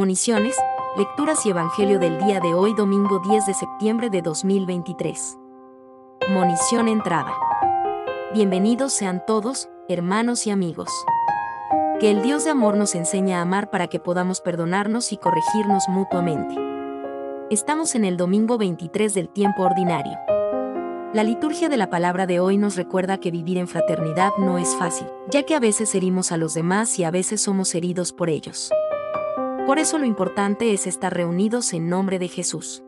Municiones, lecturas y evangelio del día de hoy domingo 10 de septiembre de 2023. Munición entrada. Bienvenidos sean todos, hermanos y amigos. Que el Dios de amor nos enseñe a amar para que podamos perdonarnos y corregirnos mutuamente. Estamos en el domingo 23 del tiempo ordinario. La liturgia de la palabra de hoy nos recuerda que vivir en fraternidad no es fácil, ya que a veces herimos a los demás y a veces somos heridos por ellos. Por eso lo importante es estar reunidos en nombre de Jesús.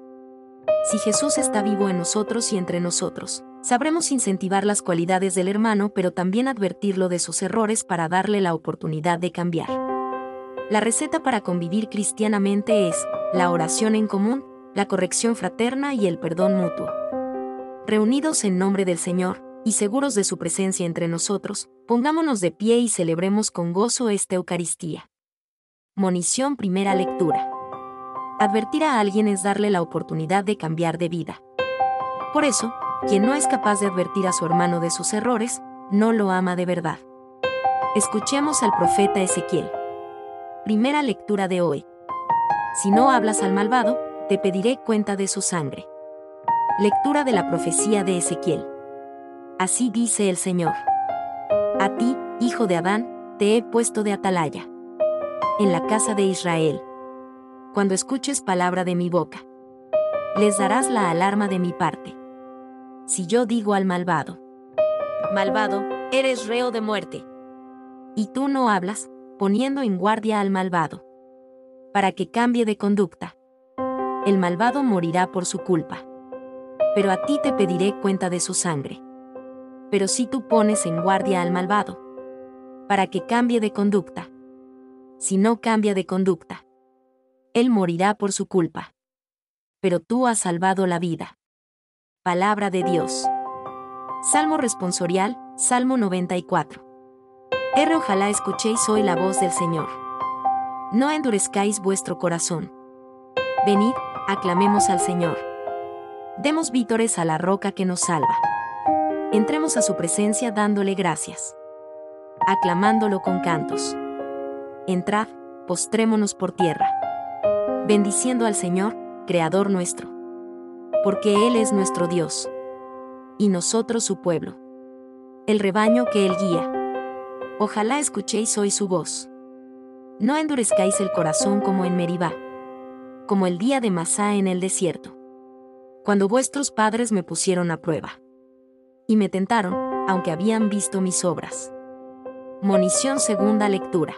Si Jesús está vivo en nosotros y entre nosotros, sabremos incentivar las cualidades del hermano pero también advertirlo de sus errores para darle la oportunidad de cambiar. La receta para convivir cristianamente es la oración en común, la corrección fraterna y el perdón mutuo reunidos en nombre del Señor, y seguros de su presencia entre nosotros, pongámonos de pie y celebremos con gozo esta Eucaristía. Monición Primera Lectura. Advertir a alguien es darle la oportunidad de cambiar de vida. Por eso, quien no es capaz de advertir a su hermano de sus errores, no lo ama de verdad. Escuchemos al profeta Ezequiel. Primera lectura de hoy. Si no hablas al malvado, te pediré cuenta de su sangre. Lectura de la profecía de Ezequiel. Así dice el Señor. A ti, hijo de Adán, te he puesto de atalaya. En la casa de Israel. Cuando escuches palabra de mi boca. Les darás la alarma de mi parte. Si yo digo al malvado. Malvado, eres reo de muerte. Y tú no hablas, poniendo en guardia al malvado. Para que cambie de conducta. El malvado morirá por su culpa pero a ti te pediré cuenta de su sangre. Pero si tú pones en guardia al malvado, para que cambie de conducta. Si no cambia de conducta, él morirá por su culpa. Pero tú has salvado la vida. Palabra de Dios. Salmo responsorial, Salmo 94. R. Ojalá escuchéis hoy la voz del Señor. No endurezcáis vuestro corazón. Venid, aclamemos al Señor. Demos vítores a la roca que nos salva. Entremos a su presencia dándole gracias. Aclamándolo con cantos. Entrad, postrémonos por tierra. Bendiciendo al Señor, Creador nuestro. Porque Él es nuestro Dios. Y nosotros su pueblo. El rebaño que Él guía. Ojalá escuchéis hoy su voz. No endurezcáis el corazón como en Meribá. Como el día de Masá en el desierto cuando vuestros padres me pusieron a prueba. Y me tentaron, aunque habían visto mis obras. Monición segunda lectura.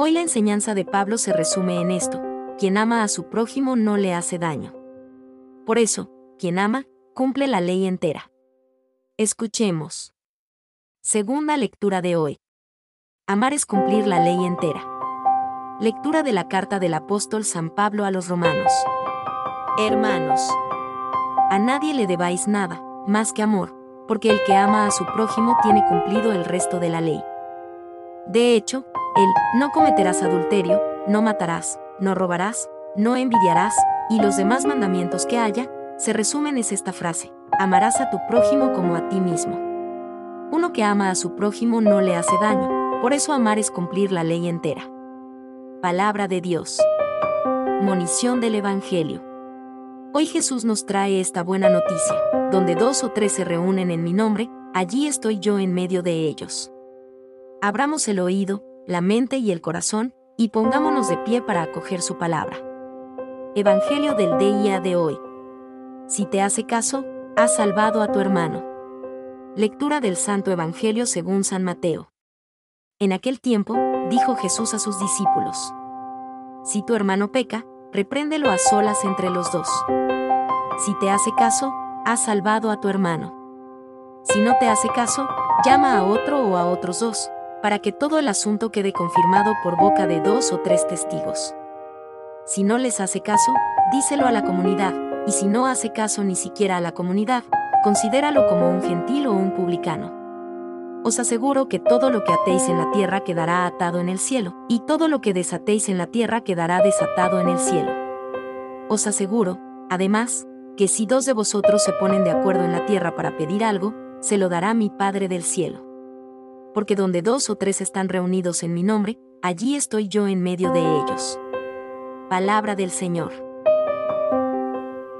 Hoy la enseñanza de Pablo se resume en esto, quien ama a su prójimo no le hace daño. Por eso, quien ama, cumple la ley entera. Escuchemos. Segunda lectura de hoy. Amar es cumplir la ley entera. Lectura de la carta del apóstol San Pablo a los romanos. Hermanos, a nadie le debáis nada, más que amor, porque el que ama a su prójimo tiene cumplido el resto de la ley. De hecho, el no cometerás adulterio, no matarás, no robarás, no envidiarás, y los demás mandamientos que haya, se resumen en esta frase, amarás a tu prójimo como a ti mismo. Uno que ama a su prójimo no le hace daño, por eso amar es cumplir la ley entera. Palabra de Dios. Monición del Evangelio. Hoy Jesús nos trae esta buena noticia, donde dos o tres se reúnen en mi nombre, allí estoy yo en medio de ellos. Abramos el oído, la mente y el corazón, y pongámonos de pie para acoger su palabra. Evangelio del día de hoy. Si te hace caso, has salvado a tu hermano. Lectura del Santo Evangelio según San Mateo. En aquel tiempo, dijo Jesús a sus discípulos. Si tu hermano peca, repréndelo a solas entre los dos. Si te hace caso, has salvado a tu hermano. Si no te hace caso, llama a otro o a otros dos, para que todo el asunto quede confirmado por boca de dos o tres testigos. Si no les hace caso, díselo a la comunidad, y si no hace caso ni siquiera a la comunidad, considéralo como un gentil o un publicano. Os aseguro que todo lo que atéis en la tierra quedará atado en el cielo, y todo lo que desatéis en la tierra quedará desatado en el cielo. Os aseguro, además, que si dos de vosotros se ponen de acuerdo en la tierra para pedir algo, se lo dará mi Padre del cielo. Porque donde dos o tres están reunidos en mi nombre, allí estoy yo en medio de ellos. Palabra del Señor.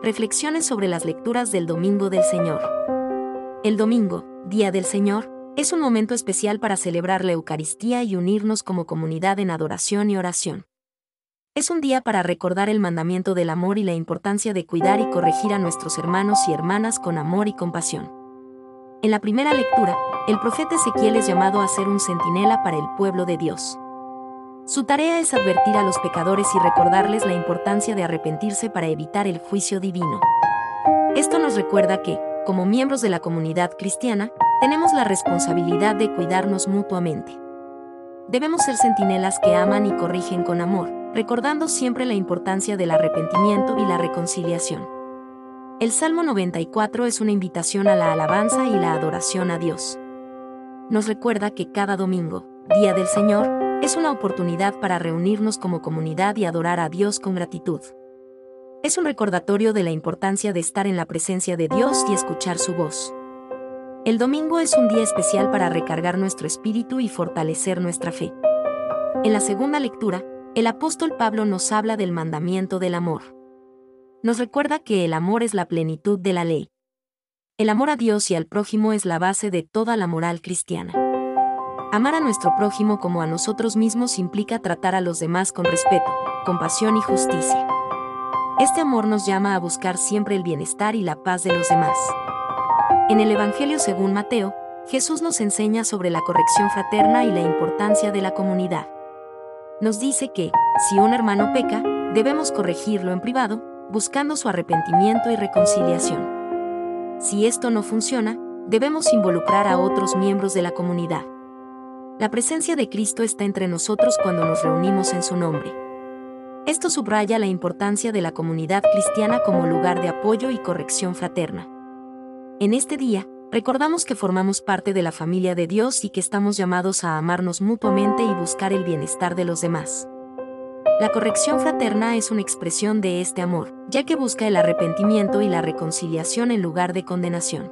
Reflexiones sobre las lecturas del Domingo del Señor. El domingo, Día del Señor, es un momento especial para celebrar la Eucaristía y unirnos como comunidad en adoración y oración. Es un día para recordar el mandamiento del amor y la importancia de cuidar y corregir a nuestros hermanos y hermanas con amor y compasión. En la primera lectura, el profeta Ezequiel es llamado a ser un centinela para el pueblo de Dios. Su tarea es advertir a los pecadores y recordarles la importancia de arrepentirse para evitar el juicio divino. Esto nos recuerda que, como miembros de la comunidad cristiana, tenemos la responsabilidad de cuidarnos mutuamente. Debemos ser centinelas que aman y corrigen con amor, recordando siempre la importancia del arrepentimiento y la reconciliación. El Salmo 94 es una invitación a la alabanza y la adoración a Dios. Nos recuerda que cada domingo, Día del Señor, es una oportunidad para reunirnos como comunidad y adorar a Dios con gratitud. Es un recordatorio de la importancia de estar en la presencia de Dios y escuchar su voz. El domingo es un día especial para recargar nuestro espíritu y fortalecer nuestra fe. En la segunda lectura, el apóstol Pablo nos habla del mandamiento del amor. Nos recuerda que el amor es la plenitud de la ley. El amor a Dios y al prójimo es la base de toda la moral cristiana. Amar a nuestro prójimo como a nosotros mismos implica tratar a los demás con respeto, compasión y justicia. Este amor nos llama a buscar siempre el bienestar y la paz de los demás. En el Evangelio según Mateo, Jesús nos enseña sobre la corrección fraterna y la importancia de la comunidad nos dice que, si un hermano peca, debemos corregirlo en privado, buscando su arrepentimiento y reconciliación. Si esto no funciona, debemos involucrar a otros miembros de la comunidad. La presencia de Cristo está entre nosotros cuando nos reunimos en su nombre. Esto subraya la importancia de la comunidad cristiana como lugar de apoyo y corrección fraterna. En este día, Recordamos que formamos parte de la familia de Dios y que estamos llamados a amarnos mutuamente y buscar el bienestar de los demás. La corrección fraterna es una expresión de este amor, ya que busca el arrepentimiento y la reconciliación en lugar de condenación.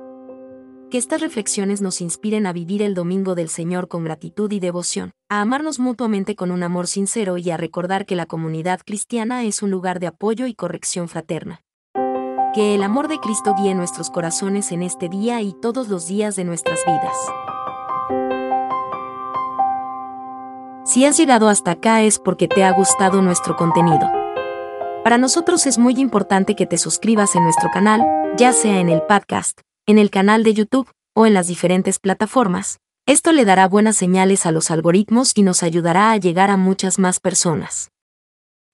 Que estas reflexiones nos inspiren a vivir el domingo del Señor con gratitud y devoción, a amarnos mutuamente con un amor sincero y a recordar que la comunidad cristiana es un lugar de apoyo y corrección fraterna. Que el amor de Cristo guíe nuestros corazones en este día y todos los días de nuestras vidas. Si has llegado hasta acá es porque te ha gustado nuestro contenido. Para nosotros es muy importante que te suscribas en nuestro canal, ya sea en el podcast, en el canal de YouTube o en las diferentes plataformas. Esto le dará buenas señales a los algoritmos y nos ayudará a llegar a muchas más personas.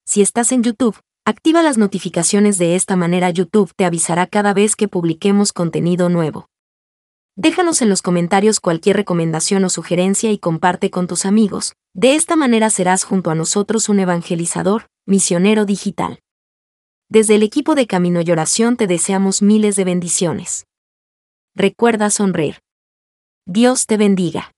Si estás en YouTube, Activa las notificaciones de esta manera YouTube te avisará cada vez que publiquemos contenido nuevo. Déjanos en los comentarios cualquier recomendación o sugerencia y comparte con tus amigos. De esta manera serás junto a nosotros un evangelizador, misionero digital. Desde el equipo de Camino y Oración te deseamos miles de bendiciones. Recuerda sonreír. Dios te bendiga.